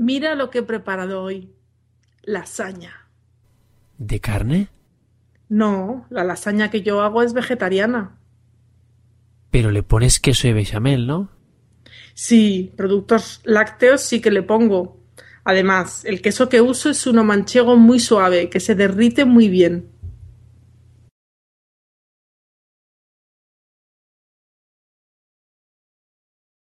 Mira lo que he preparado hoy. Lasaña. ¿De carne? No, la lasaña que yo hago es vegetariana. Pero le pones queso y bechamel, ¿no? Sí, productos lácteos sí que le pongo. Además, el queso que uso es uno manchego muy suave, que se derrite muy bien.